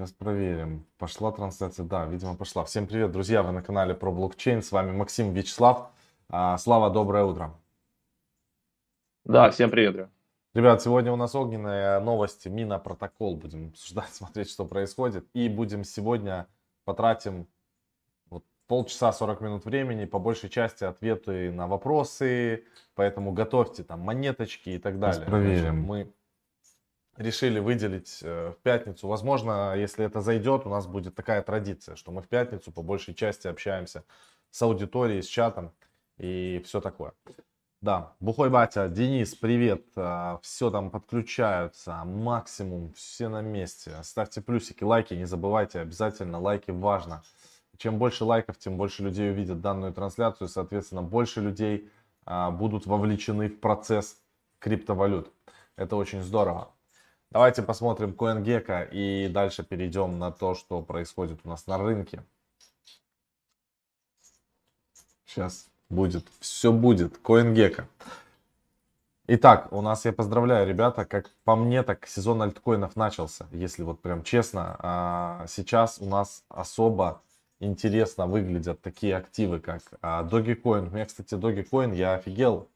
Сейчас проверим. Пошла трансляция? Да, видимо, пошла. Всем привет, друзья! Вы на канале про блокчейн. С вами Максим Вячеслав. А, Слава, доброе утро. Да, всем привет. Ребят, сегодня у нас огненные новости. Мина протокол. Будем обсуждать, смотреть, что происходит. И будем сегодня потратим вот полчаса 40 минут времени. По большей части ответы на вопросы. Поэтому готовьте там монеточки и так далее. Сейчас проверим. Мы решили выделить э, в пятницу. Возможно, если это зайдет, у нас будет такая традиция, что мы в пятницу по большей части общаемся с аудиторией, с чатом и все такое. Да, Бухой Батя, Денис, привет. А, все там подключаются, максимум, все на месте. Ставьте плюсики, лайки, не забывайте, обязательно лайки важно. Чем больше лайков, тем больше людей увидят данную трансляцию, соответственно, больше людей а, будут вовлечены в процесс криптовалют. Это очень здорово. Давайте посмотрим CoinGecko и дальше перейдем на то, что происходит у нас на рынке. Сейчас будет, все будет. CoinGecko. Итак, у нас, я поздравляю, ребята, как по мне, так сезон альткоинов начался, если вот прям честно. А сейчас у нас особо интересно выглядят такие активы, как а, Dogecoin. У меня, кстати, Dogecoin, я офигел,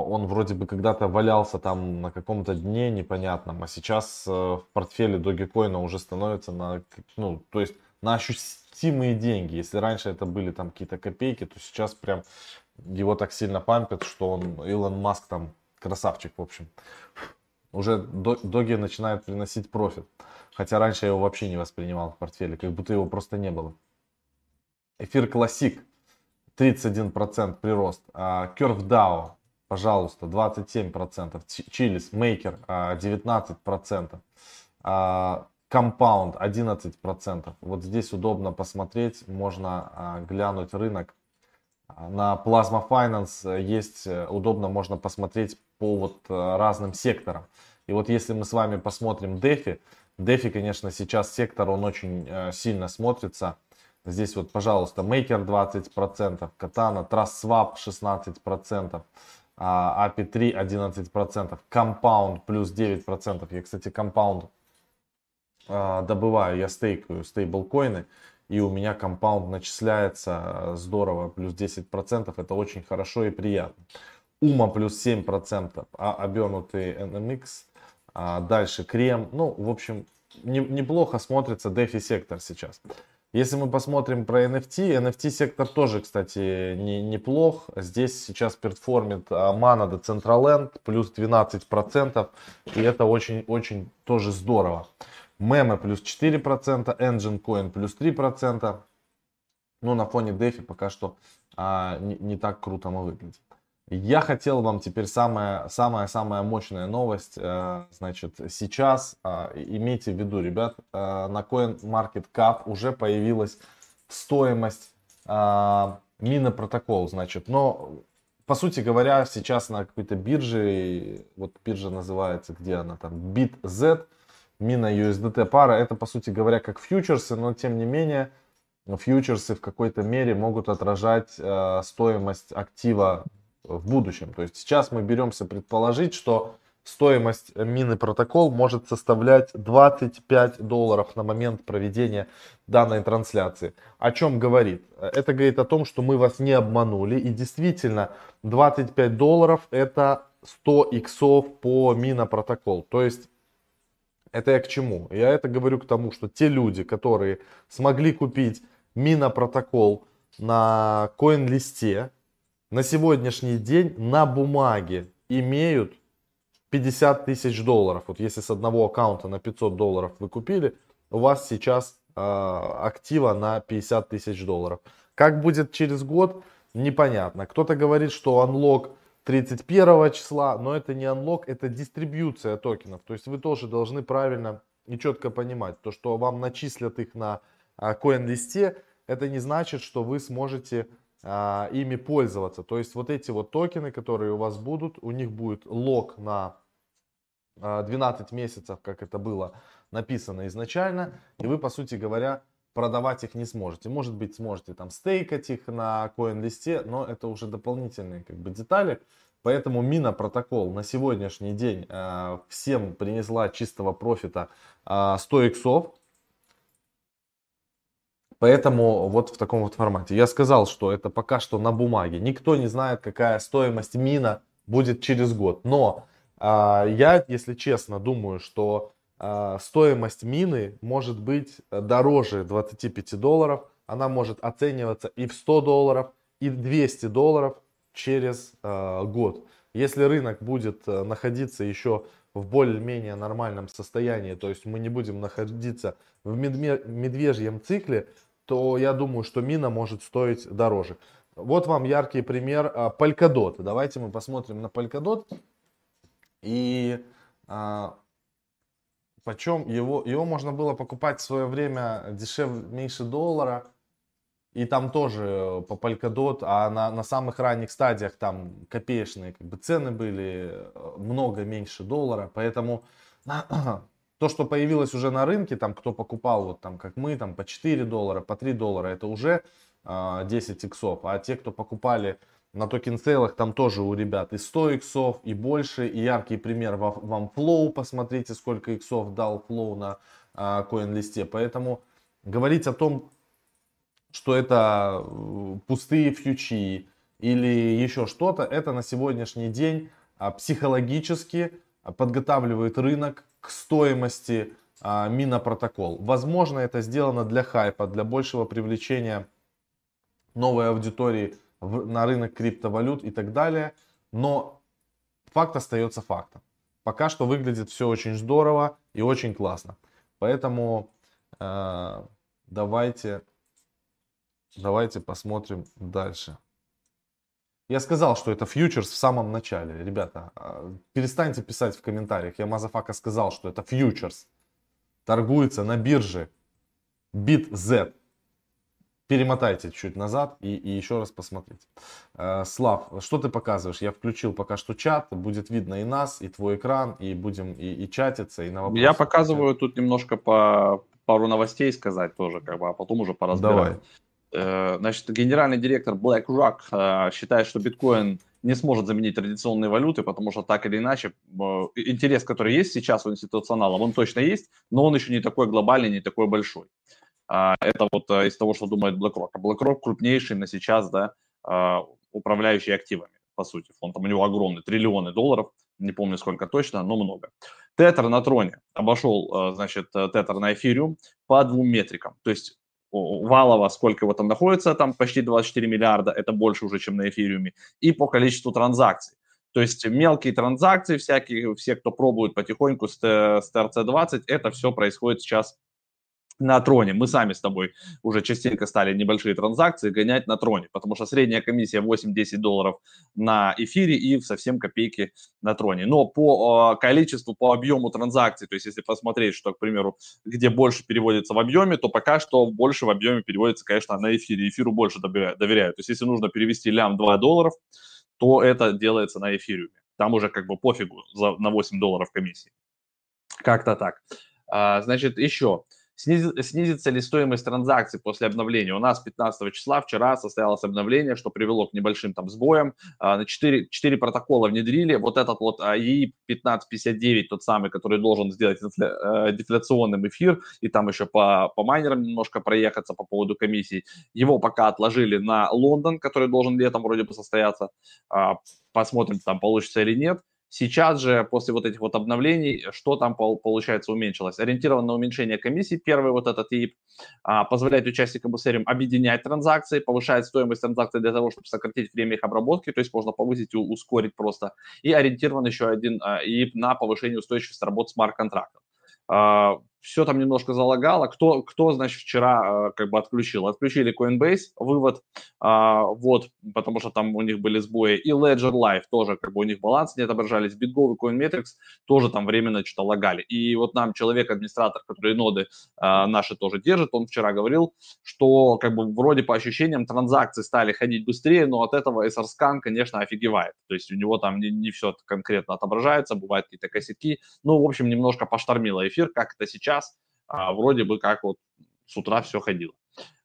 он вроде бы когда-то валялся там на каком-то дне непонятном, а сейчас э, в портфеле Dogecoin уже становится на, ну, то есть на ощутимые деньги. Если раньше это были там какие-то копейки, то сейчас прям его так сильно пампят, что он, Илон Маск там красавчик, в общем. Уже Доги начинает приносить профит. Хотя раньше я его вообще не воспринимал в портфеле, как будто его просто не было. Эфир Classic 31% прирост. А Curve DAO пожалуйста, 27%, Chiliz, Maker а, 19%, а, Compound 11%. Вот здесь удобно посмотреть, можно а, глянуть рынок. На Plasma Finance э, есть, э, удобно можно посмотреть по вот э, разным секторам. И вот если мы с вами посмотрим DeFi, DeFi, конечно, сейчас сектор, он очень сильно смотрится. Здесь вот, пожалуйста, Maker 20%, Katana, TrustSwap 16% а API 3 11%, Compound плюс 9%. Я, кстати, Compound а, добываю, я стейкаю стейблкоины, и у меня Compound начисляется а, здорово, плюс 10%. Это очень хорошо и приятно. Ума плюс 7%, а обернутый NMX, эм а, дальше крем. Ну, в общем, не, неплохо смотрится дефи-сектор сейчас. Если мы посмотрим про NFT, NFT сектор тоже, кстати, не, неплох. Здесь сейчас перформит Mana до Centraland плюс 12%. И это очень-очень тоже здорово. Мемы плюс 4%, Engine Coin плюс 3%. Но на фоне DeFi пока что а, не, не так круто мы выглядим. Я хотел вам теперь самая, самая, самая мощная новость. Э, значит, сейчас э, имейте в виду, ребят, э, на CoinMarketCap уже появилась стоимость мина протокол, значит, но по сути говоря, сейчас на какой-то бирже, вот биржа называется, где она там, BitZ, мина USDT пара, это по сути говоря как фьючерсы, но тем не менее фьючерсы в какой-то мере могут отражать стоимость актива в будущем. То есть сейчас мы беремся предположить, что стоимость мины протокол может составлять 25 долларов на момент проведения данной трансляции. О чем говорит? Это говорит о том, что мы вас не обманули. И действительно, 25 долларов это 100 иксов по мина протокол. То есть это я к чему? Я это говорю к тому, что те люди, которые смогли купить мина протокол на коин-листе, на сегодняшний день на бумаге имеют 50 тысяч долларов. Вот если с одного аккаунта на 500 долларов вы купили, у вас сейчас э, актива на 50 тысяч долларов. Как будет через год, непонятно. Кто-то говорит, что анлок 31 числа, но это не анлок, это дистрибьюция токенов. То есть вы тоже должны правильно и четко понимать, то что вам начислят их на коин-листе, это не значит, что вы сможете а, ими пользоваться. То есть вот эти вот токены, которые у вас будут, у них будет лог на 12 а, месяцев, как это было написано изначально, и вы, по сути говоря, продавать их не сможете. Может быть, сможете там стейкать их на коин-листе, но это уже дополнительные как бы детали. Поэтому Мина протокол на сегодняшний день э, всем принесла чистого профита э, 100 иксов. Поэтому вот в таком вот формате. Я сказал, что это пока что на бумаге. Никто не знает, какая стоимость мина будет через год. Но а, я, если честно, думаю, что а, стоимость мины может быть дороже 25 долларов. Она может оцениваться и в 100 долларов, и в 200 долларов через а, год. Если рынок будет э, находиться еще в более-менее нормальном состоянии, то есть мы не будем находиться в медвежьем цикле, то я думаю, что мина может стоить дороже. Вот вам яркий пример Polkadot. Давайте мы посмотрим на Polkadot. И а, почем его, его можно было покупать в свое время дешевле, меньше доллара. И там тоже по Polkadot, а на, на самых ранних стадиях там копеечные как бы цены были э, много меньше доллара. Поэтому то, что появилось уже на рынке, там кто покупал, вот там как мы, там по 4 доллара, по 3 доллара, это уже э, 10 иксов. А те, кто покупали на токен сейлах, там тоже у ребят и 100 иксов, и больше. И яркий пример вам Flow, посмотрите, сколько иксов дал Flow на э, коин-листе. Поэтому говорить о том, что это э, пустые фьючи или еще что-то, это на сегодняшний день а, психологически подготавливает рынок к стоимости а, минопротокол. Возможно, это сделано для хайпа, для большего привлечения новой аудитории в, на рынок криптовалют и так далее. Но факт остается фактом. Пока что выглядит все очень здорово и очень классно. Поэтому э, давайте Давайте посмотрим дальше. Я сказал, что это фьючерс в самом начале. Ребята, а, перестаньте писать в комментариях. Я motherfucker сказал, что это фьючерс. Торгуется на бирже BitZ. Перемотайте чуть назад и, и еще раз посмотрите. Э, Слав, что ты показываешь? Я включил пока что чат, будет видно и нас, и твой экран, и будем и, и чатиться, и на вопросы. Я показываю тут немножко по пару новостей сказать тоже, как бы, а потом уже поразбирать. Давай. Э, значит, генеральный директор BlackRock э, считает, что биткоин не сможет заменить традиционные валюты, потому что так или иначе э, интерес, который есть сейчас у институционалов, он точно есть, но он еще не такой глобальный, не такой большой. А, это вот из того, что думает BlackRock. А BlackRock крупнейший на сейчас, да, управляющий активами, по сути. Фонд там у него огромный, триллионы долларов, не помню сколько точно, но много. Тетер на троне обошел, значит, тетер на эфириум по двум метрикам. То есть валово, сколько его там находится, там почти 24 миллиарда, это больше уже, чем на эфириуме, и по количеству транзакций. То есть мелкие транзакции, всякие, все, кто пробует потихоньку с, с TRC20, это все происходит сейчас на троне. Мы сами с тобой уже частенько стали небольшие транзакции гонять на троне, потому что средняя комиссия 8-10 долларов на эфире и совсем копейки на троне. Но по э, количеству, по объему транзакций, то есть если посмотреть, что, к примеру, где больше переводится в объеме, то пока что больше в объеме переводится, конечно, на эфире. Эфиру больше доверяю. доверяю. То есть если нужно перевести лям 2 долларов, то это делается на эфире. Там уже как бы пофигу за, на 8 долларов комиссии. Как-то так. А, значит, еще. Снизится ли стоимость транзакций после обновления? У нас 15 числа вчера состоялось обновление, что привело к небольшим там сбоям. А, на 4, 4 протокола внедрили. Вот этот вот АИ 1559, тот самый, который должен сделать э, дефляционным эфир, и там еще по, по майнерам немножко проехаться по поводу комиссий. Его пока отложили на Лондон, который должен летом вроде бы состояться. А, посмотрим, там получится или нет. Сейчас же, после вот этих вот обновлений, что там получается уменьшилось? Ориентированное уменьшение комиссии, первый вот этот ИИП, а, позволяет участникам Ethereum объединять транзакции, повышает стоимость транзакций для того, чтобы сократить время их обработки, то есть можно повысить и ускорить просто. И ориентирован еще один а, на повышение устойчивости работы смарт-контрактов. А, все там немножко залагало. Кто, кто значит, вчера э, как бы отключил? Отключили Coinbase, вывод, э, вот, потому что там у них были сбои. И Ledger Live тоже, как бы у них баланс не отображались. BitGo и CoinMetrics тоже там временно что-то лагали. И вот нам человек-администратор, который ноды э, наши тоже держит, он вчера говорил, что как бы вроде по ощущениям транзакции стали ходить быстрее, но от этого SRScan, конечно, офигевает. То есть у него там не, не все конкретно отображается, бывают какие-то косяки. Ну, в общем, немножко поштормило эфир, как это сейчас сейчас а, вроде бы как вот с утра все ходило.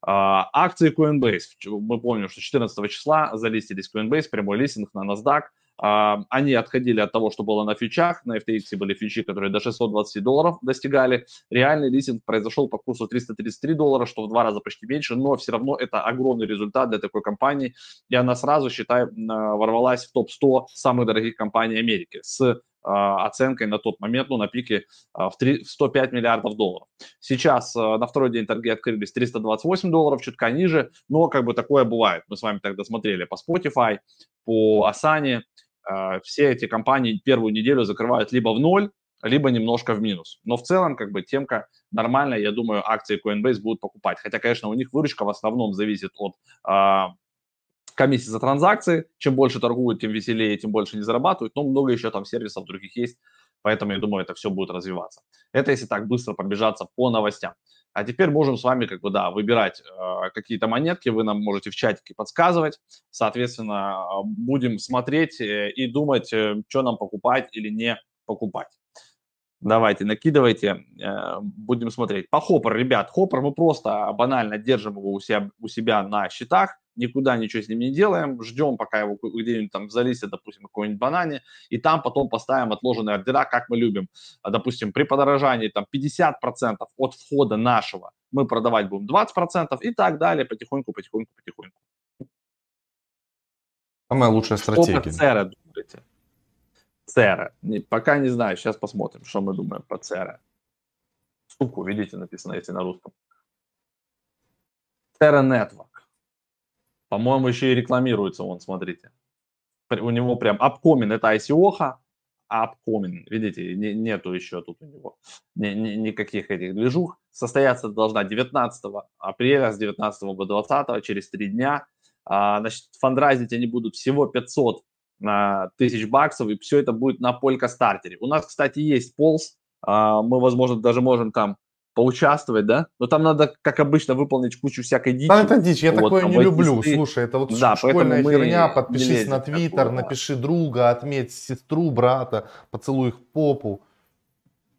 А, акции Coinbase. Мы помним, что 14 числа залистились Coinbase, прямой листинг на NASDAQ. а, они отходили от того, что было на фичах. На FTX были фичи, которые до 620 долларов достигали. Реальный листинг произошел по курсу 333 доллара, что в два раза почти меньше, но все равно это огромный результат для такой компании. И она сразу, считай, ворвалась в топ-100 самых дорогих компаний Америки с а, оценкой на тот момент, ну, на пике а, в, 3, в 105 миллиардов долларов. Сейчас а, на второй день торги открылись 328 долларов, чутка ниже, но как бы такое бывает. Мы с вами тогда смотрели по Spotify, по Asana. Все эти компании первую неделю закрывают либо в ноль, либо немножко в минус. Но в целом, как бы, темка нормальная, я думаю, акции Coinbase будут покупать. Хотя, конечно, у них выручка в основном зависит от комиссии за транзакции. Чем больше торгуют, тем веселее, тем больше не зарабатывают. Но много еще там сервисов других есть. Поэтому я думаю, это все будет развиваться. Это если так быстро пробежаться по новостям. А теперь можем с вами как бы, да, выбирать э, какие-то монетки, вы нам можете в чатике подсказывать. Соответственно, будем смотреть э, и думать, э, что нам покупать или не покупать. Давайте, накидывайте, э, будем смотреть. По Хоппер, ребят, Хоппер мы просто банально держим его у себя, у себя на счетах, никуда ничего с ним не делаем, ждем, пока его где-нибудь там залистит, допустим, какой-нибудь банане, и там потом поставим отложенные ордера, как мы любим. А, допустим, при подорожании там 50% от входа нашего мы продавать будем 20% и так далее, потихоньку, потихоньку, потихоньку. Самая лучшая стратегия. Что про думаете? Цера. Не, пока не знаю, сейчас посмотрим, что мы думаем по Цера. Суку, видите, написано, если на русском. Цера Network. По-моему, еще и рекламируется он, смотрите. У него прям Upcoming, это ICO, Upcoming, видите, не, нету еще тут у него ни, ни, никаких этих движух. Состояться должна 19 апреля с 19 по 20, через три дня. А, значит, фандрайзить они будут всего 500 а, тысяч баксов, и все это будет на Полька стартере. У нас, кстати, есть полз, а, мы, возможно, даже можем там поучаствовать, да? Но там надо, как обычно, выполнить кучу всякой дичи. Да, это дичь, я вот, такое не люблю. Ты... Слушай, это вот да, школьная херня, подпишись на Твиттер, напиши друга, отметь сестру, брата, поцелуй их попу.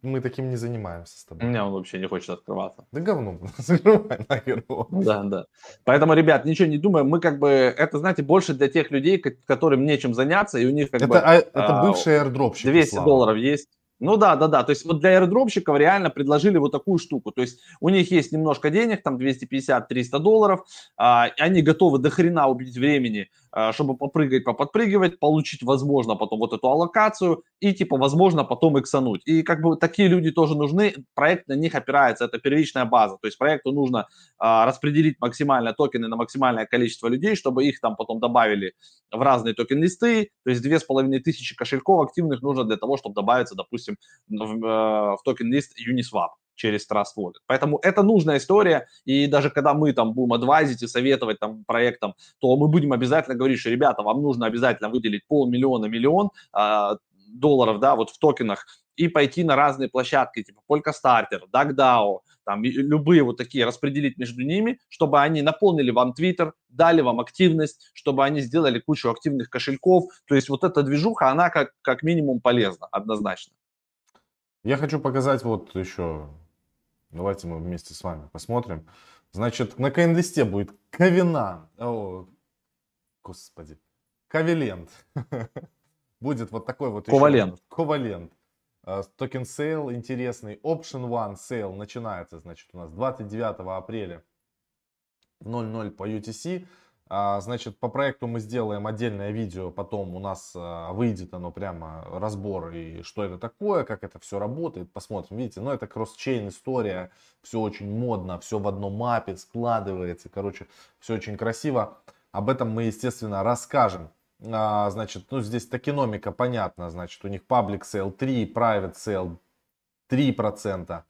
Мы таким не занимаемся с тобой. У меня он вообще не хочет открываться. Да говно, закрывай нахер Да, да. Поэтому, ребят, ничего не думаем. Мы как бы, это, знаете, больше для тех людей, которым нечем заняться, и у них как это, бы... А, это бывшие airdropщики, 200 Слава. долларов есть. Ну да, да, да. То есть вот для аирдропщиков реально предложили вот такую штуку. То есть у них есть немножко денег, там 250-300 долларов. А, они готовы до хрена убить времени, чтобы попрыгать, поподпрыгивать, получить, возможно, потом вот эту аллокацию и, типа, возможно, потом иксануть. И как бы такие люди тоже нужны. Проект на них опирается. Это первичная база. То есть проекту нужно а, распределить максимально токены на максимальное количество людей, чтобы их там потом добавили в разные токен-листы. То есть 2500 кошельков активных нужно для того, чтобы добавиться, допустим, допустим, в, э, в токен-лист Uniswap через Trust Wallet. Поэтому это нужная история, и даже когда мы там будем адвайзить и советовать там проектам, то мы будем обязательно говорить, что, ребята, вам нужно обязательно выделить полмиллиона, миллион э, долларов, да, вот в токенах, и пойти на разные площадки, типа Polkastarter, DuckDAO, там любые вот такие, распределить между ними, чтобы они наполнили вам Twitter, дали вам активность, чтобы они сделали кучу активных кошельков. То есть вот эта движуха, она как, как минимум полезна, однозначно. Я хочу показать вот еще, давайте мы вместе с вами посмотрим. Значит, на CoinList будет Covenant, о, господи, Covalent. Будет вот такой вот Covalent. Covalent. Token sale интересный. Option One sale начинается, значит, у нас 29 апреля 00 по UTC. А, значит, по проекту мы сделаем отдельное видео, потом у нас а, выйдет оно прямо разбор и что это такое, как это все работает, посмотрим, видите, но это cross-chain история, все очень модно, все в одном мапе складывается, короче, все очень красиво. Об этом мы, естественно, расскажем. А, значит, ну здесь токеномика понятно, значит, у них public sale 3, private sale 3%,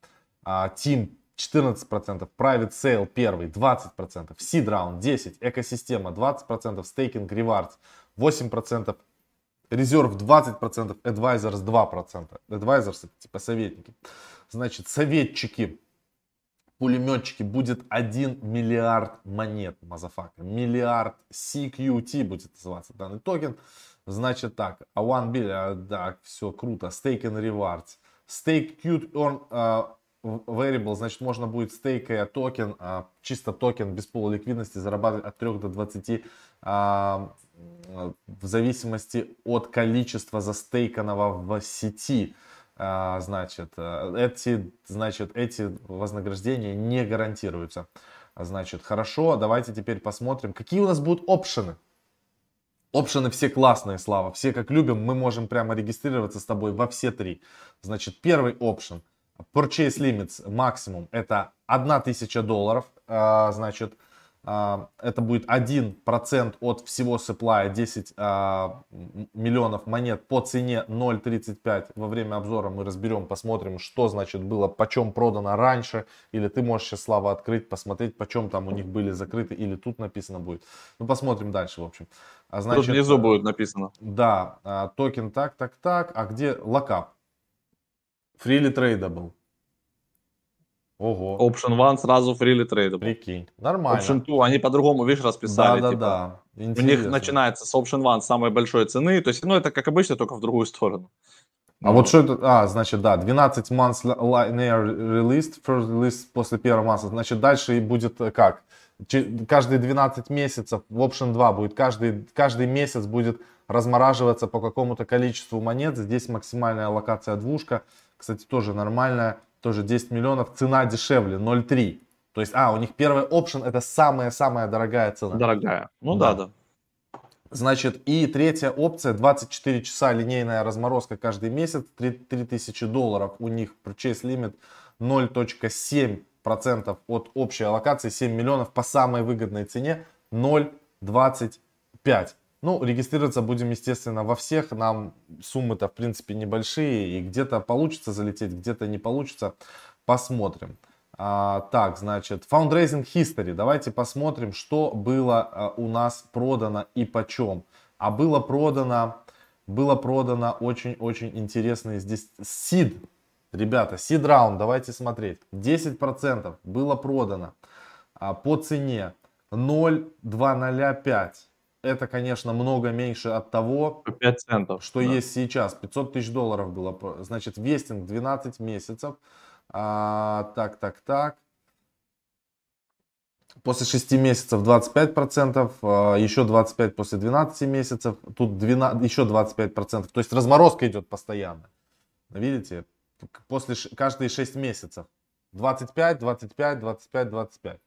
team 14%, Private Sale первый 20%, Seed Round 10%, экосистема 20%, Staking Rewards 8%, Резерв 20%, Advisors 2%. Advisors это типа советники. Значит, советчики, пулеметчики будет 1 миллиард монет, motherfucker. Миллиард CQT будет называться данный токен. Значит так, а One Billion, да, все круто. Stake and Rewards. Stake CQT, earn, uh, variable, значит, можно будет стейкая токен, а, чисто токен без пула ликвидности зарабатывать от 3 до 20 а, в зависимости от количества застейканного в сети. А, значит, э, эти, значит, эти вознаграждения не гарантируются. Значит, хорошо, давайте теперь посмотрим, какие у нас будут опшены. Опшены все классные, Слава, все как любим, мы можем прямо регистрироваться с тобой во все три. Значит, первый опшен, purchase limits максимум, это 1000 долларов, а, значит, а, это будет 1% от всего supply, 10 а, миллионов монет по цене 0.35. Во время обзора мы разберем, посмотрим, что значит было, почем продано раньше. Или ты можешь сейчас, Слава, открыть, посмотреть, почем там у них были закрыты, или тут написано будет. Ну, посмотрим дальше, в общем. А, значит, тут внизу будет написано. Да, токен так, так, так. А где lockup? Freely tradable. Ого. Option 1 сразу freely tradable. Прикинь, нормально. Option 2, они по-другому, видишь, расписали. Да, да, типа, да. У них начинается с Option 1 самой большой цены, то есть, ну, это как обычно, только в другую сторону. А ну. вот что это, а, значит, да, 12 months linear released, first release после первого масса, значит, дальше будет э, как? Каждые 12 месяцев в Option 2 будет, каждый, каждый месяц будет размораживаться по какому-то количеству монет, здесь максимальная локация двушка, кстати, тоже нормальная тоже 10 миллионов, цена дешевле, 0,3. То есть, а, у них первый опшен это самая-самая дорогая цена. Дорогая. Ну да, да. да. Значит, и третья опция, 24 часа линейная разморозка каждый месяц, 3, 3000 долларов. У них purchase limit 0.7% от общей аллокации, 7 миллионов по самой выгодной цене 0.25. Ну, регистрироваться будем, естественно, во всех. Нам суммы-то, в принципе, небольшие. И где-то получится залететь, где-то не получится. Посмотрим. А, так, значит, Fundraising History. Давайте посмотрим, что было а, у нас продано и почем. А было продано, было продано очень-очень интересные здесь Seed. Ребята, Seed Round, давайте смотреть. 10% было продано а, по цене 0,205 это, конечно, много меньше от того, 5 центов, что да. есть сейчас. 500 тысяч долларов было. Значит, вестинг 12 месяцев. А, так, так, так. После 6 месяцев 25%, а, еще 25% после 12 месяцев, тут 12, еще 25%. То есть разморозка идет постоянно. Видите? После каждые 6 месяцев. 25, 25, 25, 25.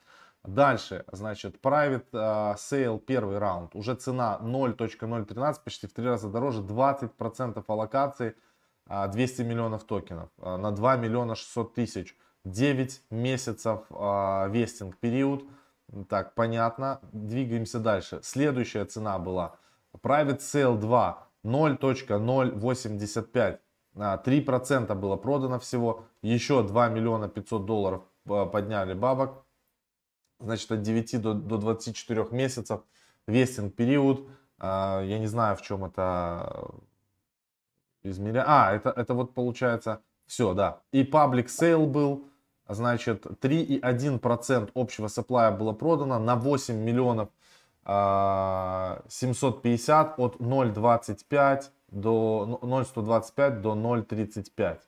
Дальше, значит, private uh, sale первый раунд. Уже цена 0.013, почти в три раза дороже. 20% аллокации, uh, 200 миллионов токенов. Uh, на 2 миллиона 600 тысяч. 9 месяцев вестинг период. Так, понятно. Двигаемся дальше. Следующая цена была Private Sale 2 0.085. 3% было продано всего. Еще 2 миллиона 500 долларов подняли бабок значит, от 9 до, до 24 месяцев, вестинг период, а, я не знаю, в чем это измеряется. А, это, это вот получается все, да. И public sale был, значит, 3,1% общего supply было продано на 8 миллионов 750 а, от 0,25 до 0,125 до 0,35.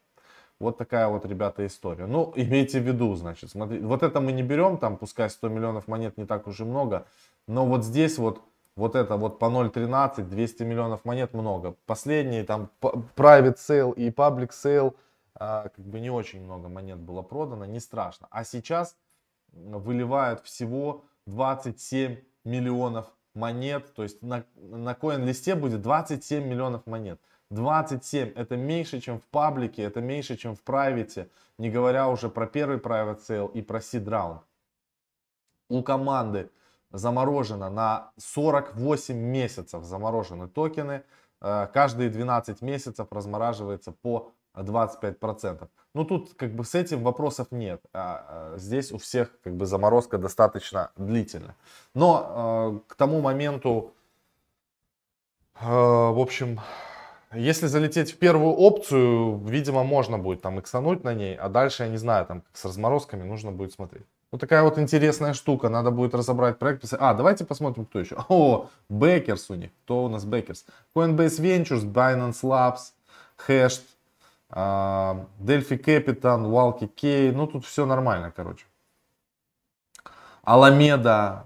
Вот такая вот, ребята, история. Ну, имейте в виду, значит, смотрите, вот это мы не берем, там, пускай 100 миллионов монет не так уж и много, но вот здесь вот, вот это вот по 0.13, 200 миллионов монет много. Последние там private sale и public sale, а, как бы не очень много монет было продано, не страшно. А сейчас выливают всего 27 миллионов монет, то есть на, на коин-листе будет 27 миллионов монет. 27 это меньше, чем в паблике, это меньше, чем в прайвете, не говоря уже про первый private sale и про seed round. У команды заморожено на 48 месяцев заморожены токены. Э, каждые 12 месяцев размораживается по 25%. Ну тут как бы с этим вопросов нет. А, а здесь у всех как бы заморозка достаточно длительная. Но э, к тому моменту, э, в общем, если залететь в первую опцию, видимо, можно будет там иксануть на ней, а дальше, я не знаю, там с разморозками нужно будет смотреть. Вот такая вот интересная штука, надо будет разобрать проект. А, давайте посмотрим, кто еще. О, Backers у них. Кто у нас Backers? Coinbase Ventures, Binance Labs, Hashed, uh, Delphi Capital, Walkie K. Ну, тут все нормально, короче. Alameda,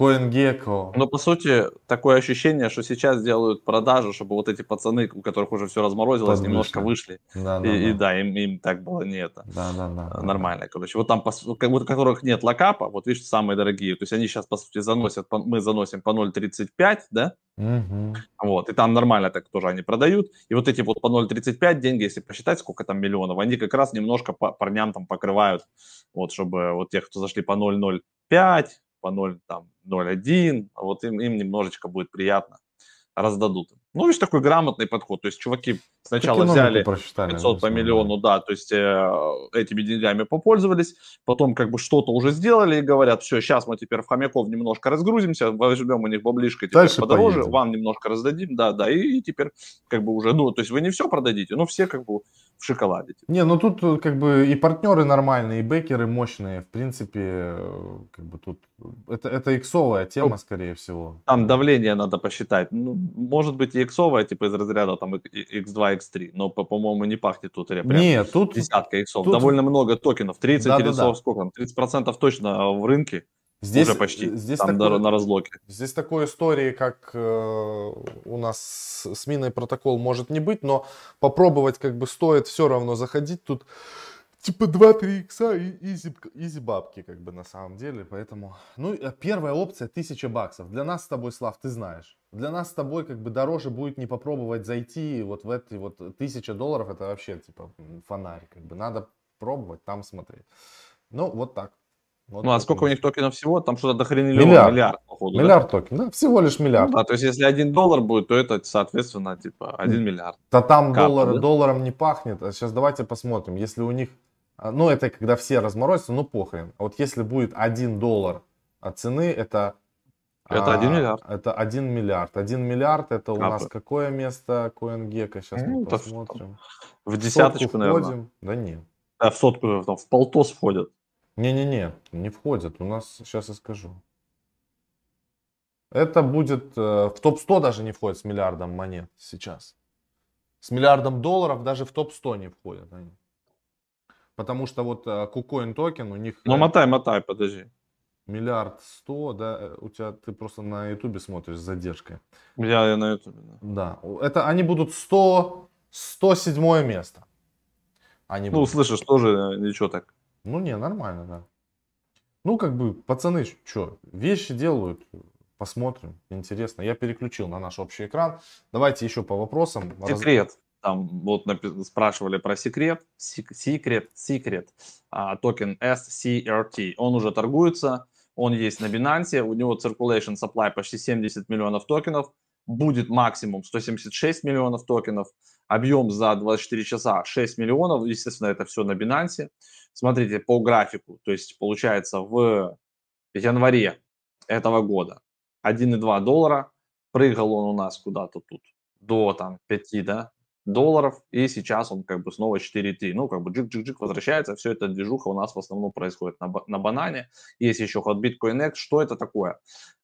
CoinGecko. Ну, по сути, такое ощущение, что сейчас делают продажу, чтобы вот эти пацаны, у которых уже все разморозилось, Подвышли. немножко вышли. Да, да, и, да. и да, им, им так было не это. Да, да, да. Нормально, да. короче. Вот там, у которых нет lockup а, вот видишь, самые дорогие. То есть они сейчас, по сути, заносят, мы заносим по 0.35, да? Угу. Вот, и там нормально так тоже они продают. И вот эти вот по 0.35 деньги, если посчитать, сколько там миллионов, они как раз немножко по парням там покрывают, вот, чтобы вот тех, кто зашли по 0.05, по 0, там, 0.1, вот им, им немножечко будет приятно, раздадут. Ну, есть такой грамотный подход. То есть чуваки сначала взяли 500 по миллиону, да, то есть э, этими деньгами попользовались, потом как бы что-то уже сделали и говорят, все, сейчас мы теперь в хомяков немножко разгрузимся, возьмем у них баблишко теперь Дальше подороже, поедем. вам немножко раздадим, да, да, и, и теперь как бы уже, ну, то есть вы не все продадите, но все как бы в шоколаде. Не, ну тут э, как бы и партнеры нормальные, и бэкеры мощные. В принципе, э, как бы тут это, это иксовая тема, ну, скорее всего. Там давление надо посчитать. Ну, может быть иксовая, типа из разряда там X2, X3, но, по-моему, не пахнет тут прям Нет, тут... десятка иксов. Тут... Довольно много токенов, 30 да, иксов, да, да. сколько там, 30% точно в рынке. Здесь, уже почти, здесь там такой, на разлоке. Здесь такой истории, как э, у нас с миной протокол может не быть, но попробовать как бы стоит все равно заходить. Тут типа 2-3 икса и изи, изи бабки как бы на самом деле. Поэтому, ну, э, первая опция 1000 баксов. Для нас с тобой, Слав, ты знаешь. Для нас с тобой как бы дороже будет не попробовать зайти вот в эти вот 1000 долларов. Это вообще типа фонарь. Как бы надо пробовать, там смотреть. Ну, вот так. Вот ну, а сколько у них токенов всего? Там что-то дохренили миллиард, миллиард, походу. Миллиард да? токенов, да, всего лишь миллиард. Ну, да, то есть если один доллар будет, то это, соответственно, типа один миллиард. Да там Капа, доллар, да? долларом не пахнет. А сейчас давайте посмотрим. Если у них, а, ну это когда все разморозятся, ну похрен. А вот если будет один доллар от цены, это... Это один миллиард. Это один миллиард. Один миллиард это у Капы. нас какое место CoinGecko? Сейчас ну, мы посмотрим. В десяточку, наверное. Входим? Да нет. Да, в сотку, там, в полтос входят. Не-не-не, не входит. У нас, сейчас я скажу. Это будет, э, в топ-100 даже не входит с миллиардом монет сейчас. С миллиардом долларов даже в топ-100 не входят они. Потому что вот KuCoin э, токен у них... Ну, мотай, мотай, подожди. Миллиард сто, да, э, у тебя, ты просто на ютубе смотришь с задержкой. Я, я на ютубе, да. Да, это они будут 100, 107 место. Они ну, будут. слышишь, тоже ничего так. Ну не, нормально, да. Ну, как бы, пацаны, что, вещи делают, посмотрим, интересно. Я переключил на наш общий экран. Давайте еще по вопросам. Секрет. Там вот спрашивали про секрет. Секрет, секрет. А, токен SCRT. Он уже торгуется. Он есть на Binance. У него circulation supply почти 70 миллионов токенов. Будет максимум 176 миллионов токенов. Объем за 24 часа 6 миллионов. Естественно, это все на Binance. Смотрите по графику, то есть получается в январе этого года 1,2 доллара, прыгал он у нас куда-то тут до там 5, да, долларов, и сейчас он как бы снова 4,3. Ну, как бы джик-джик-джик возвращается, все это движуха у нас в основном происходит на, на банане. Есть еще ход BitcoinX. Что это такое?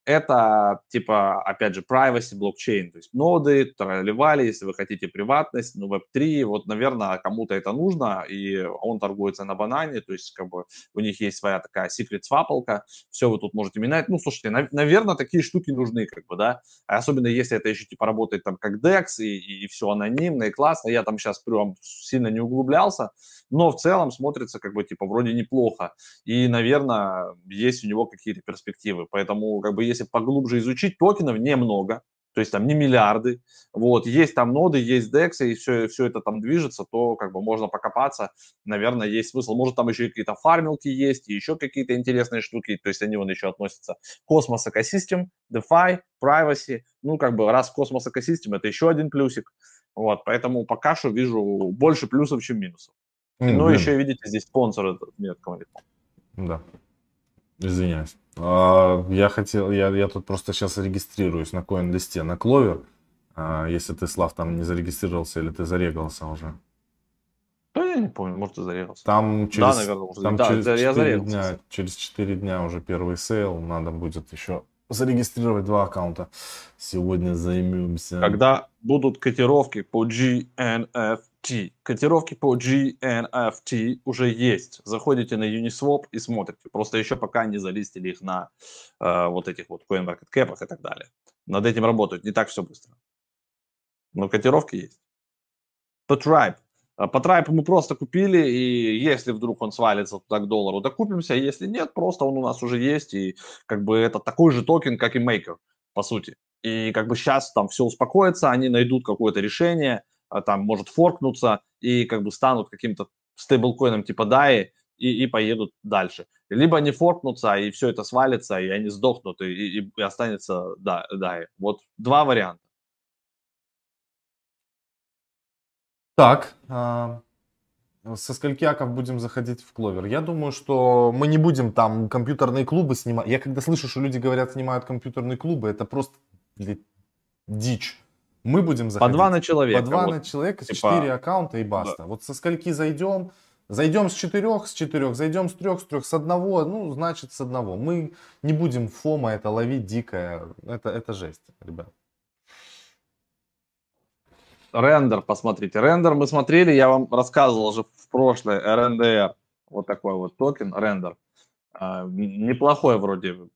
Это типа, опять же, privacy блокчейн, то есть ноды, тролливали, если вы хотите приватность, ну, Web3, вот, наверное, кому-то это нужно, и он торгуется на банане, то есть, как бы, у них есть своя такая secret свапалка, все вы тут можете менять, ну, слушайте, на, наверное, такие штуки нужны, как бы, да, особенно если это еще, типа, работает там как DEX, и, и, и все анонимно и классно, я там сейчас прям сильно не углублялся, но в целом смотрится, как бы, типа, вроде неплохо, и, наверное, есть у него какие-то перспективы, поэтому, как бы, если поглубже изучить, токенов немного, то есть там не миллиарды, вот, есть там ноды, есть DEX, и все, все это там движется, то как бы можно покопаться, наверное, есть смысл. Может, там еще какие-то фармилки есть, и еще какие-то интересные штуки, то есть они вон еще относятся космос экосистем, DeFi, privacy, ну, как бы раз космос экосистем, это еще один плюсик, вот, поэтому пока что вижу больше плюсов, чем минусов. Mm, ну, еще видите, здесь спонсор этот меткого Да. Извиняюсь. А, я хотел, я, я тут просто сейчас регистрируюсь на CoinList, на Clover. А, если ты, Слав, там не зарегистрировался или ты зарегался уже. Да я не помню, может, ты зарегался. Там через, да, наверное, уже. Там да, через, я 4 дня, через 4 дня уже первый сейл. Надо будет еще зарегистрировать два аккаунта. Сегодня займемся. Когда будут котировки по GNFT, GNFT. Котировки по GNFT уже есть. Заходите на Uniswap и смотрите. Просто еще пока не залистили их на э, вот этих вот CoinMarketCap и так далее. Над этим работают. Не так все быстро. Но котировки есть. По Tribe. По Tribe мы просто купили, и если вдруг он свалится туда к доллару, то купимся. Если нет, просто он у нас уже есть. И как бы это такой же токен, как и Maker, по сути. И как бы сейчас там все успокоится, они найдут какое-то решение, там может форкнуться и как бы станут каким-то стейблкоином типа DAI и, и поедут дальше. Либо они форкнутся, и все это свалится, и они сдохнут, и, и, и останется да, DAI. Вот два варианта. Так, а, со скольки аков будем заходить в Кловер? Я думаю, что мы не будем там компьютерные клубы снимать. Я когда слышу, что люди говорят, снимают компьютерные клубы, это просто дичь. Мы будем заходить. По два на человека. По два вот, на человека, типа... четыре аккаунта и баста. Да. Вот со скольки зайдем, Зайдем с четырех, с четырех, зайдем с трех, с трех, с одного, ну, значит, с одного. Мы не будем FOMO это ловить дикое. Это, это жесть, ребят. Render, посмотрите. Render мы смотрели, я вам рассказывал уже в прошлое, RNDR. Вот такой вот токен, Render. А, неплохой вроде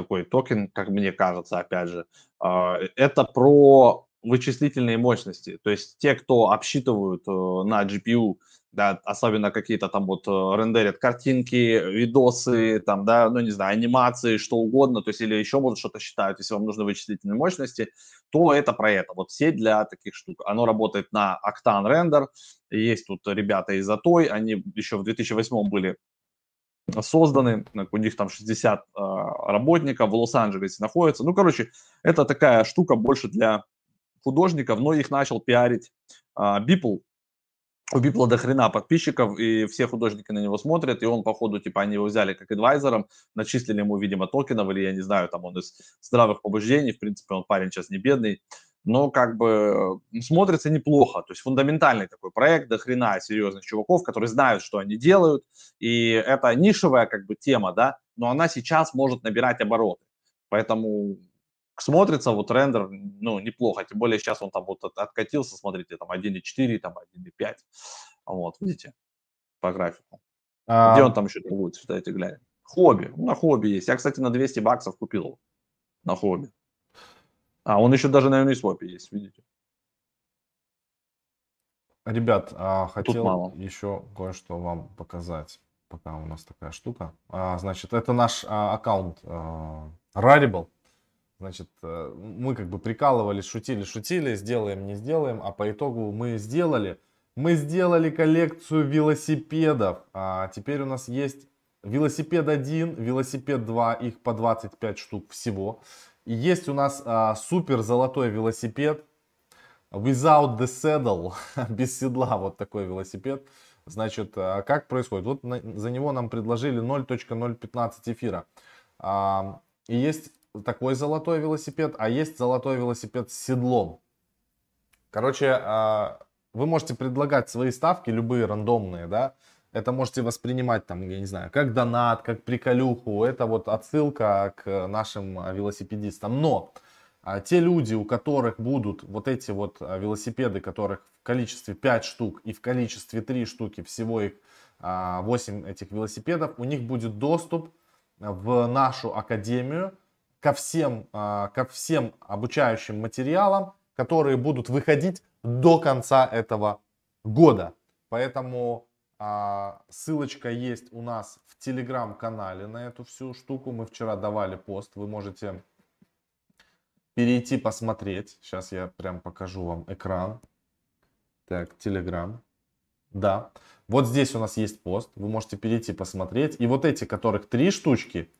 такой токен, как мне кажется, опять же. А, это про вычислительные мощности. То есть те, кто обсчитывают э, на GPU да, особенно какие-то там вот э, рендерят картинки, видосы, там, да, ну, не знаю, анимации, что угодно, то есть или еще, может, что-то считают, если вам нужны вычислительные мощности, то это про это. Вот сеть для таких штук. Оно работает на Octane Render, есть тут ребята из Aтой, они еще в 2008 были созданы, у них там 60 э, работников в Лос-Анджелесе находятся. Ну, короче, это такая штука больше для художников, но их начал пиарить э, Beeple, у Бипла до хрена подписчиков, и все художники на него смотрят, и он, походу, типа, они его взяли как адвайзером, начислили ему, видимо, токенов, или я не знаю, там он из здравых побуждений, в принципе, он парень сейчас не бедный, но как бы смотрится неплохо, то есть фундаментальный такой проект, до хрена серьезных чуваков, которые знают, что они делают, и это нишевая как бы тема, да, но она сейчас может набирать обороты, поэтому смотрится вот рендер, ну, неплохо, тем более сейчас он там вот откатился, смотрите, там 1.4, там 1.5, вот, видите, по графику. А... Где он там еще торгуется, эти глянь. Хобби, на хобби есть. Я, кстати, на 200 баксов купил на хобби. А, он еще даже на Uniswap есть, видите. Rебят, а, хотел еще кое-что вам показать, пока у нас такая штука. А, значит, это наш а, аккаунт а, Rarible. Значит, э, мы как бы прикалывались, шутили, шутили, сделаем, не сделаем, а по итогу мы сделали. Мы сделали коллекцию велосипедов. А теперь у нас есть велосипед 1, велосипед 2, их по 25 штук всего. Есть у нас а, супер золотой велосипед, without the saddle, без седла, вот такой велосипед. Значит, а как происходит? Вот на, за него нам предложили 0.015 эфира. А, и есть такой золотой велосипед, а есть золотой велосипед с седлом. Короче, а, вы можете предлагать свои ставки, любые рандомные, да, это можете воспринимать там, я не знаю, как донат, как приколюху, это вот отсылка к нашим велосипедистам. Но а, те люди, у которых будут вот эти вот а, велосипеды, которых в количестве 5 штук и в количестве 3 штуки, всего их 8 этих велосипедов, у них будет доступ в нашу академию, ко всем, а, ко всем обучающим материалам, которые будут выходить до конца этого года. Поэтому а, ссылочка есть у нас в телеграм-канале на эту всю штуку. Мы вчера давали пост. Вы можете перейти посмотреть. Сейчас я прям покажу вам экран. Так, телеграм. Да. Вот здесь у нас есть пост. Вы можете перейти посмотреть. И вот эти, которых три штучки,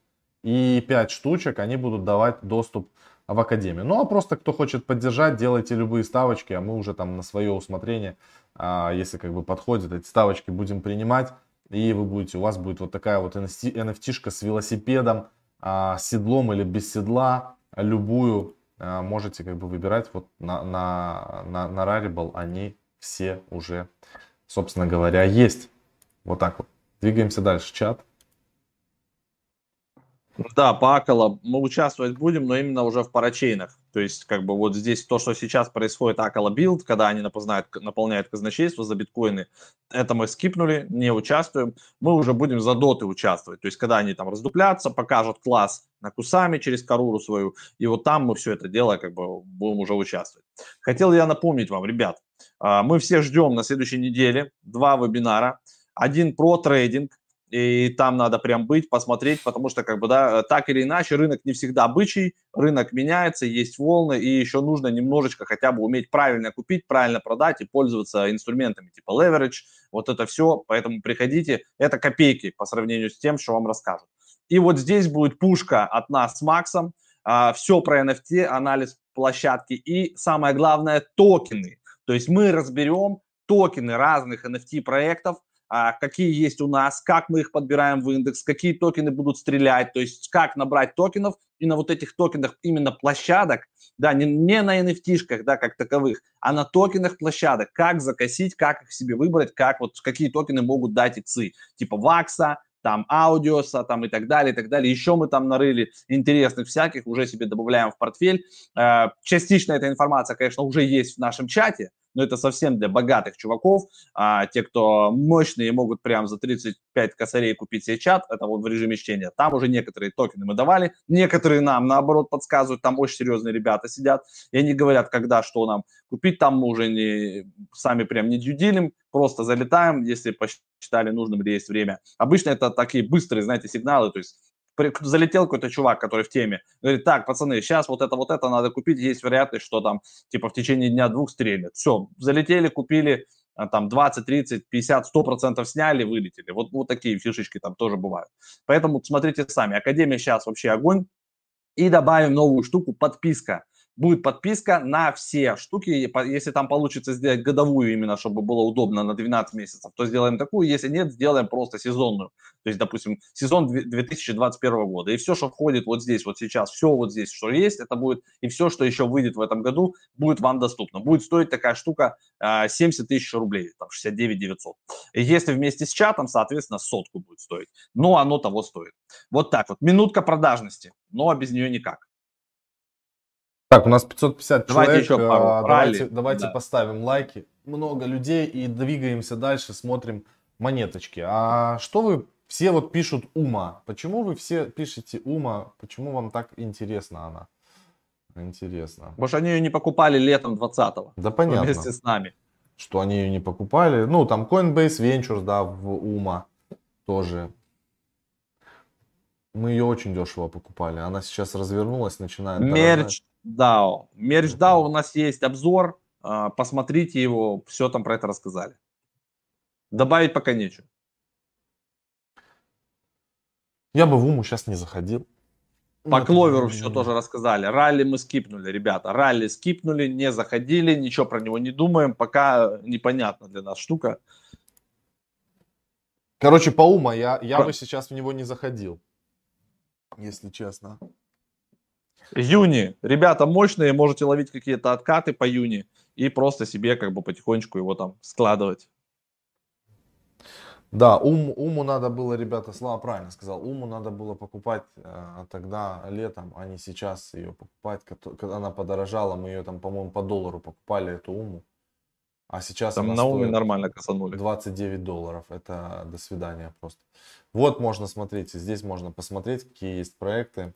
и 5 штучек они будут давать доступ в Академию. Ну а просто кто хочет поддержать, делайте любые ставочки, а мы уже там на свое усмотрение, если как бы подходит, эти ставочки будем принимать. И вы будете, у вас будет вот такая вот NFT-шка с велосипедом, а, с седлом или без седла, любую а, можете как бы выбирать. Вот на, на, на, на Rarible они все уже, собственно говоря, есть. Вот так вот. Двигаемся дальше. Чат. Да, по Acala мы участвовать будем, но именно уже в парачейнах. То есть, как бы вот здесь то, что сейчас происходит Acala build, когда они наполняют, наполняют казначейство за биткоины, это мы скипнули, не участвуем. Мы уже будем за доты участвовать. То есть, когда они там раздуплятся, покажут класс на Кусами через Каруру свою, и вот там мы все это дело как бы будем уже участвовать. Хотел я напомнить вам, ребят, а, мы все ждем на следующей неделе два вебинара. Один про трейдинг, и там надо прям быть, посмотреть, потому что, как бы, да, так или иначе, рынок не всегда бычий, рынок меняется, есть волны, и еще нужно немножечко хотя бы уметь правильно купить, правильно продать и пользоваться инструментами типа leverage, вот это все, поэтому приходите, это копейки по сравнению с тем, что вам расскажут. И вот здесь будет пушка от нас с Максом, а, все про NFT, анализ площадки и, самое главное, токены. То есть мы разберем токены разных NFT-проектов, а, какие есть у нас, как мы их подбираем в индекс, какие токены будут стрелять, то есть как набрать токенов, и на вот этих токенах именно площадок, да, не, не на NFT-шках, да, как таковых, а на токенах площадок, как закосить, как их себе выбрать, как вот какие токены могут дать ИЦИ, типа Вакса, там аудиоса, там и так далее, и так далее. Еще мы там нарыли интересных всяких, уже себе добавляем в портфель. Э, частично эта информация, конечно, уже есть в нашем чате, но это совсем для богатых чуваков. А те, кто мощные, могут прям за 35 косарей купить себе чат, это вот в режиме чтения. Там уже некоторые токены мы давали, некоторые нам, наоборот, подсказывают, там очень серьезные ребята сидят, и они говорят, когда что нам купить, там мы уже не, сами прям не дюдилим, просто залетаем, если посчитали нужным или есть время. Обычно это такие быстрые, знаете, сигналы, то есть залетел какой-то чувак, который в теме, говорит, так, пацаны, сейчас вот это, вот это надо купить, есть вероятность, что там, типа, в течение дня-двух стрельнет. Все, залетели, купили, а, там 20, 30, 50, 100 процентов сняли, вылетели. Вот, вот такие фишечки там тоже бывают. Поэтому смотрите сами. Академия сейчас вообще огонь. И добавим новую штуку, подписка будет подписка на все штуки. Если там получится сделать годовую именно, чтобы было удобно на 12 месяцев, то сделаем такую. Если нет, сделаем просто сезонную. То есть, допустим, сезон 2021 года. И все, что входит вот здесь, вот сейчас, все вот здесь, что есть, это будет, и все, что еще выйдет в этом году, будет вам доступно. Будет стоить такая штука 70 а, тысяч рублей, там 69 900. И если вместе с чатом, соответственно, сотку будет стоить. Но оно того стоит. Вот так вот. Минутка продажности, но без нее никак. Так, у нас 550 давайте человек. Еще пару. А, давайте, давайте да. поставим лайки. Много людей и двигаемся дальше, смотрим монеточки. А что вы все вот пишут Ума? Почему вы все пишете Ума? Почему вам так интересна она? Интересно. Потому что они ее не покупали летом 20-го. Да понятно. Вместе с нами. Что они ее не покупали. Ну, там Coinbase Ventures, да, в Ума тоже. Мы ее очень дешево покупали. Она сейчас развернулась, начинает... Мерч DAO. Мерч DAO у нас есть обзор, а, посмотрите его, все там про это рассказали. Добавить пока нечего. Я бы в Уму сейчас не заходил. По кловеру все тоже рассказали. Ралли мы скипнули, ребята. Ралли скипнули, не заходили, ничего про него не думаем. Пока непонятно для нас штука. Короче, по ума я, я бы сейчас в него не заходил. Если честно. Юни. Ребята мощные, можете ловить какие-то откаты по Юни и просто себе как бы потихонечку его там складывать. Да, ум, уму надо было, ребята, Слава правильно сказал, уму надо было покупать э, тогда летом, а не сейчас ее покупать, когда она подорожала, мы ее там, по-моему, по доллару покупали, эту уму. А сейчас там на уме нормально касанули. 29 долларов, это до свидания просто. Вот можно смотреть, здесь можно посмотреть, какие есть проекты.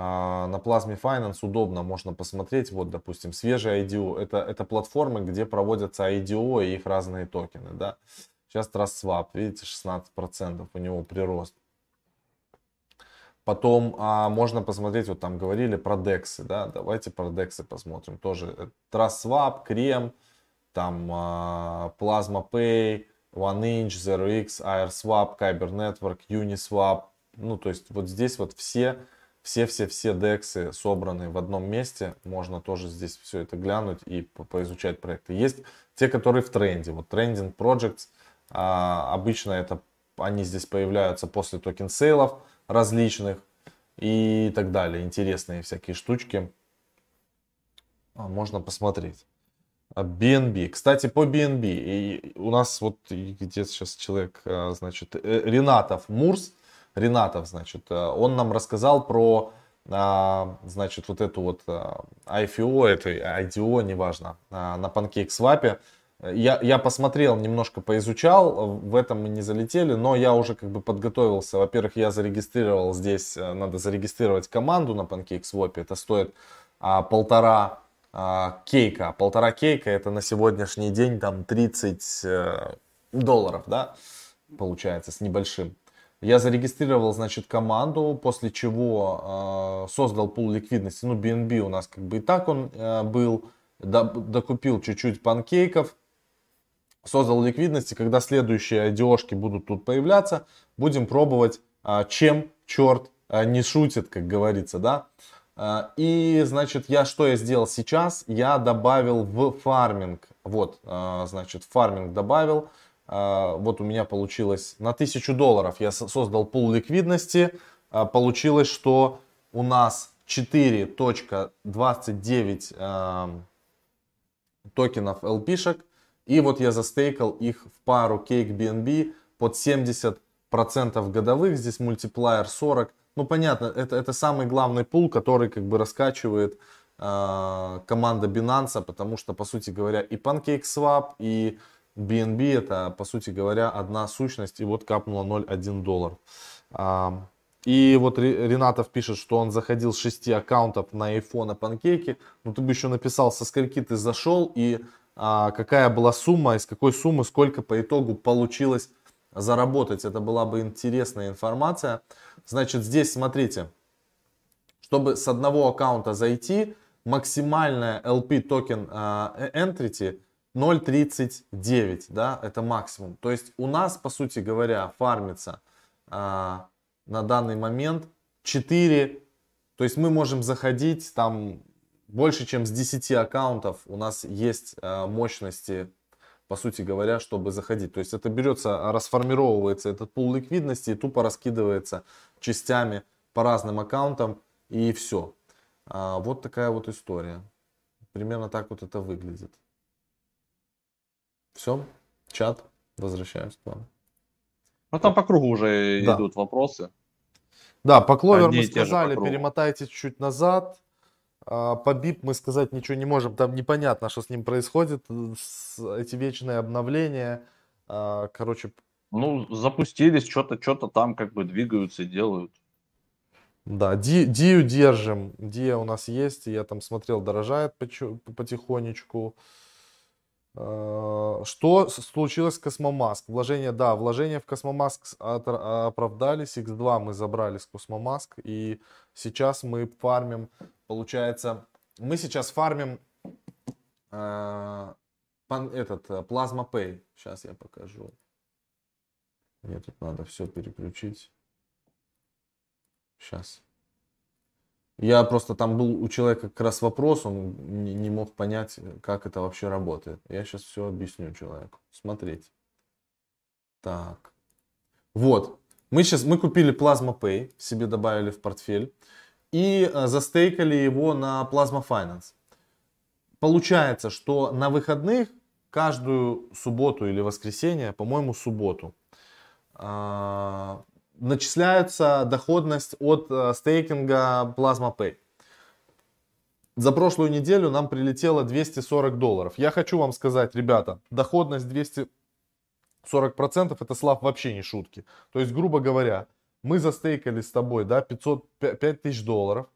А, на Plasma Finance удобно, можно посмотреть, вот, допустим, свежий IDO, это, это платформы, где проводятся IDO и их разные токены, да. Сейчас Trust Swap, видите, 16% у него прирост. Потом а, можно посмотреть, вот там говорили про DEX, да, давайте про DEX посмотрим. Тоже э, Trust Swap, Крем, там а, Plasma Pay, OneInch, ZeroX, AirSwap, Kyber Network, Uniswap. Ну, то есть вот здесь вот все все-все-все DEX ы собраны в одном месте. Можно тоже здесь все это глянуть и по поизучать проекты. Есть те, которые в тренде. Вот Trending Projects, а, обычно это они здесь появляются после token sale ов различных и так далее. Интересные всякие штучки. А, можно посмотреть. BNB. А, Кстати, по BNB. И у нас вот где сейчас человек, а, значит, э, Ренатов Мурс Ренатов, значит, он нам рассказал про значит, вот эту вот IFO, это IDO, неважно, на PancakeSwap. Я, я посмотрел, немножко поизучал, в этом мы не залетели, но я уже как бы подготовился. Во-первых, я зарегистрировал здесь, э, надо зарегистрировать команду на PancakeSwap, это стоит а, полтора а, кейка. Полтора кейка это на сегодняшний день там 30 э, долларов, да, получается, с небольшим. Я зарегистрировал, значит, команду, после чего э, создал пул ликвидности. Ну, BNB у нас как бы и так он э, был. Докупил чуть-чуть панкейков, создал ликвидности, когда следующие IDO-шки будут тут появляться, будем пробовать, а, чем черт а, не шутит, как говорится, да. А, и, значит, я что я сделал сейчас? Я добавил в фарминг, вот, значит, фарминг добавил, вот у меня получилось на 1000 долларов. Я создал пул ликвидности, получилось, что у нас 4.29 токенов LP-шек и вот я застейкал их в пару Cake BNB под 70% годовых, здесь мультиплеер 40. Ну понятно, это, это самый главный пул, который как бы раскачивает э, команда Binance, потому что, по сути говоря, и PancakeSwap, и BNB это, по сути говоря, одна сущность, и вот капнуло 0,1 доллар. А, и вот Ренатов пишет, что он заходил с 6 аккаунтов на iPhone на панкейки. Ну ты бы еще написал, со скольки ты зашел и а, какая была сумма, из какой суммы сколько по итогу получилось заработать. Это была бы интересная информация. Значит, здесь смотрите, чтобы с одного аккаунта зайти, максимальная LP токен uh, entity 0.39, да, это максимум. То есть у нас, по сути говоря, фармится uh, на данный момент 4, то есть мы можем заходить там больше, чем с 10 аккаунтов у нас есть э, мощности, по сути говоря, чтобы заходить. То есть это берется, расформировывается этот пул ликвидности и тупо раскидывается частями по разным аккаунтам и все. А, вот такая вот история. Примерно так вот это выглядит. Все, чат, возвращаюсь к вам. Ну там по кругу уже да. идут вопросы. Да, по кловер мы сказали, перемотайте чуть назад. А, по BIP мы сказать ничего не можем, там непонятно, что с ним происходит, эти вечные обновления, а, короче. Ну, запустились, что-то что-то там как бы двигаются и делают. Да, Дию держим, Дия у нас есть, я там смотрел, дорожает потихонечку. А, что случилось с Космомаск? Вложения, да, вложения в Космомаск оправдались, X2 мы забрали с Космомаск, и сейчас мы фармим Получается, мы сейчас фармим э, этот Plasma Pay. Сейчас я покажу. Мне тут надо все переключить. Сейчас. Я просто там был у человека как раз вопрос, он не, не мог понять, как это вообще работает. Я сейчас все объясню человеку. Смотрите. Так. Вот. Мы сейчас, мы купили Plasma Pay, себе добавили в портфель и э, застейкали его на Plasma Finance. Получается, что на выходных каждую субботу или воскресенье, по-моему, субботу, э, начисляется доходность от э, стейкинга Plasma Pay. За прошлую неделю нам прилетело 240 долларов. Я хочу вам сказать, ребята, доходность 240% это, Слав, вообще не шутки. То есть, грубо говоря, мы застейкали с тобой, да, 500, 5 тысяч долларов,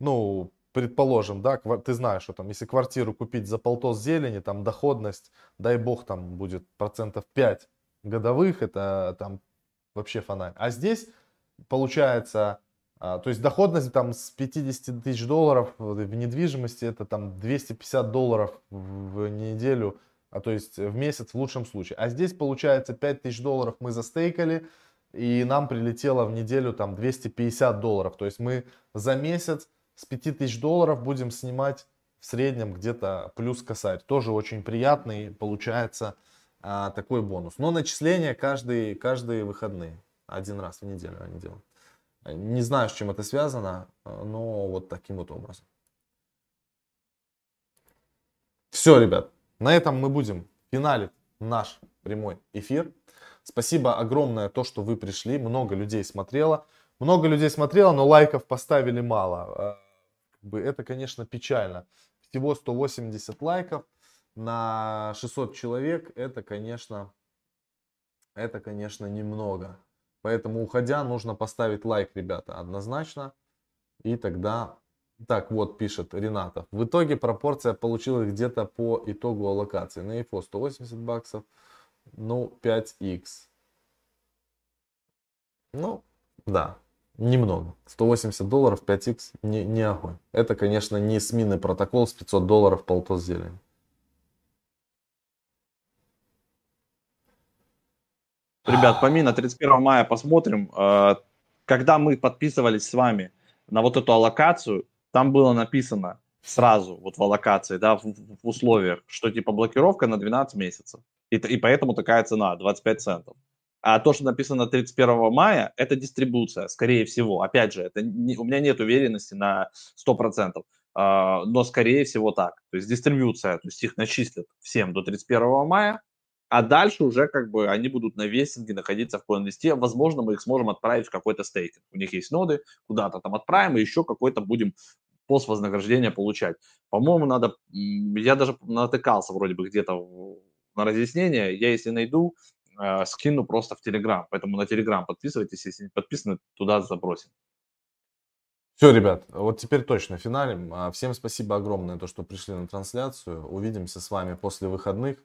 ну, предположим, да, ты знаешь, что там, если квартиру купить за полтос зелени, там доходность, дай бог, там будет процентов 5 годовых, это там вообще фонарь. А здесь получается, а, то есть доходность там с 50 тысяч долларов в недвижимости, это там 250 долларов в неделю, а то есть в месяц в лучшем случае. А здесь получается 5 тысяч долларов мы застейкали, и нам прилетело в неделю там 250 долларов. То есть мы за месяц с 5000 долларов будем снимать в среднем где-то плюс косарь. Тоже очень приятный получается а, такой бонус. Но начисление каждые, каждые выходные. Один раз в неделю они делают. Не знаю, с чем это связано, но вот таким вот образом. Все, ребят, на этом мы будем финалить наш прямой эфир. Спасибо огромное то, что вы пришли. Много людей смотрело. Много людей смотрело, но лайков поставили мало. Э, это, конечно, печально. Всего 180 лайков на 600 человек. Это, конечно, это, конечно, немного. Поэтому, уходя, нужно поставить лайк, ребята, однозначно. И тогда так вот, пишет Ренатов. В итоге пропорция получилась где-то по итогу аллокации. На EFO 180 баксов, ну 5x. Ну, да, немного. 180 долларов 5x не, не огонь. Это, конечно, не сменный протокол с 500 долларов полтос зелень. Ребят, по на 31 мая посмотрим. Э, когда мы подписывались с вами на вот эту аллокацию, там было написано сразу, вот в аллокации, да, в, в условиях, что типа блокировка на 12 месяцев. И, и поэтому такая цена, 25 центов. А то, что написано 31 мая, это дистрибуция, скорее всего. Опять же, это не, у меня нет уверенности на 100%, э, но скорее всего так. То есть дистрибуция, то есть их начислят всем до 31 мая, а дальше уже как бы они будут на вестинге находиться в CoinList. Возможно, мы их сможем отправить в какой-то стейкинг. У них есть ноды, куда-то там отправим, и еще какой-то будем пост вознаграждения получать. По-моему, надо, я даже натыкался вроде бы где-то на разъяснение, я если найду, э, скину просто в Телеграм. Поэтому на Телеграм подписывайтесь, если не подписаны, туда забросим. Все, ребят, вот теперь точно финалем. А, всем спасибо огромное, то, что пришли на трансляцию. Увидимся с вами после выходных.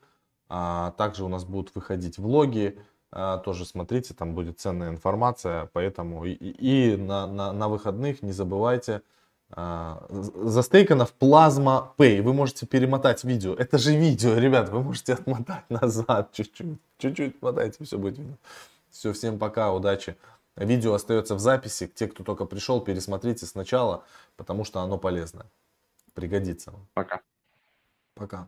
А, также у нас будут выходить влоги, а, тоже смотрите, там будет ценная информация, поэтому и, и на, на, на выходных не забывайте а, застейкано в Plasma Pay. Вы можете перемотать видео. Это же видео, ребят, вы можете отмотать назад чуть-чуть. Чуть-чуть мотайте, все будет видно. Все, всем пока, удачи. Видео остается в записи. Те, кто только пришел, пересмотрите сначала, потому что оно полезно. Пригодится Пока. Пока.